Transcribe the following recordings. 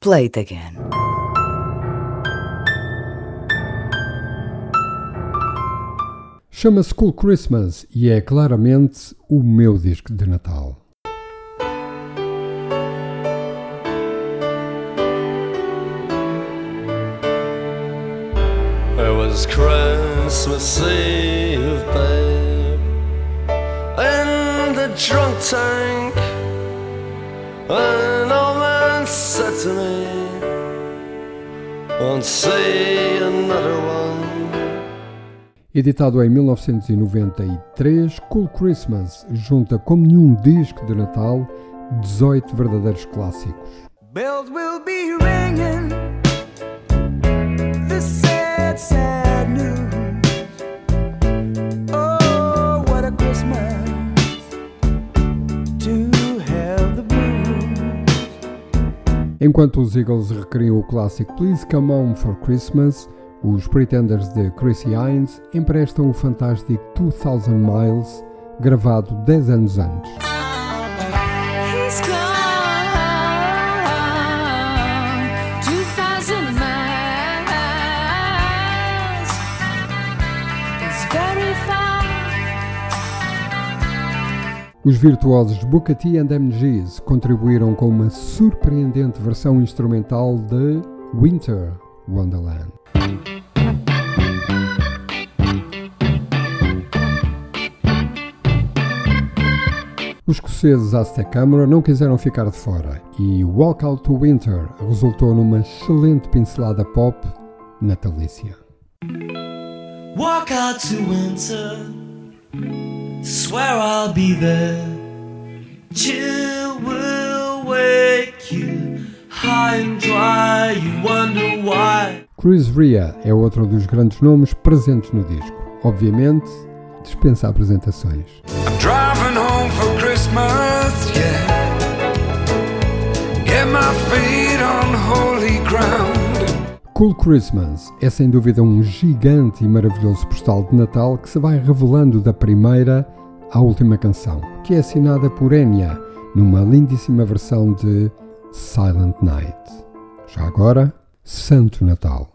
Play it again. Chama-se Cool Christmas e é claramente o meu disco de Natal. It was Christmas Eve, babe, in the drunk tank. An old man said to me, Won't see another one. Editado em 1993, Cool Christmas junta como nenhum disco de Natal 18 verdadeiros clássicos. Bells will be ringing. This sad, sad news. Oh, what a Christmas Enquanto os Eagles recriam o clássico Please Come On for Christmas, os Pretenders de Chrissy Hines emprestam o fantástico 2000 Miles, gravado 10 anos antes. Os virtuosos T and MGs contribuíram com uma surpreendente versão instrumental de Winter Wonderland. Os escoceses Aztec Camera não quiseram ficar de fora e Walk Out to Winter resultou numa excelente pincelada pop natalícia. Walk out to winter. Swear I'll be there. Chill will wake you high and dry. You wonder why. Chris Rea é outro dos grandes nomes presentes no disco. Obviamente, dispensa apresentações. I'm driving home for Christmas, yeah. Cool Christmas é sem dúvida um gigante e maravilhoso postal de Natal que se vai revelando da primeira à última canção, que é assinada por Enya numa lindíssima versão de Silent Night. Já agora, Santo Natal.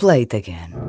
Play it again.